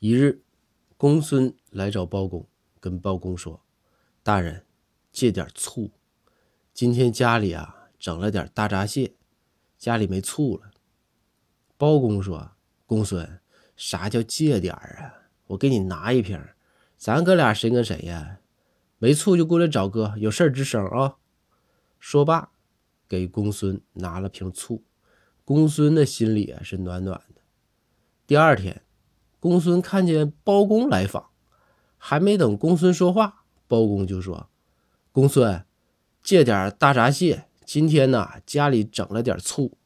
一日，公孙来找包公，跟包公说：“大人，借点醋。今天家里啊整了点大闸蟹，家里没醋了。”包公说：“公孙，啥叫借点啊？我给你拿一瓶，咱哥俩谁跟谁呀？没醋就过来找哥，有事吱声啊。”说罢，给公孙拿了瓶醋。公孙的心里啊是暖暖的。第二天，公孙看见包公来访，还没等公孙说话，包公就说：“公孙，借点大闸蟹，今天呢家里整了点醋。”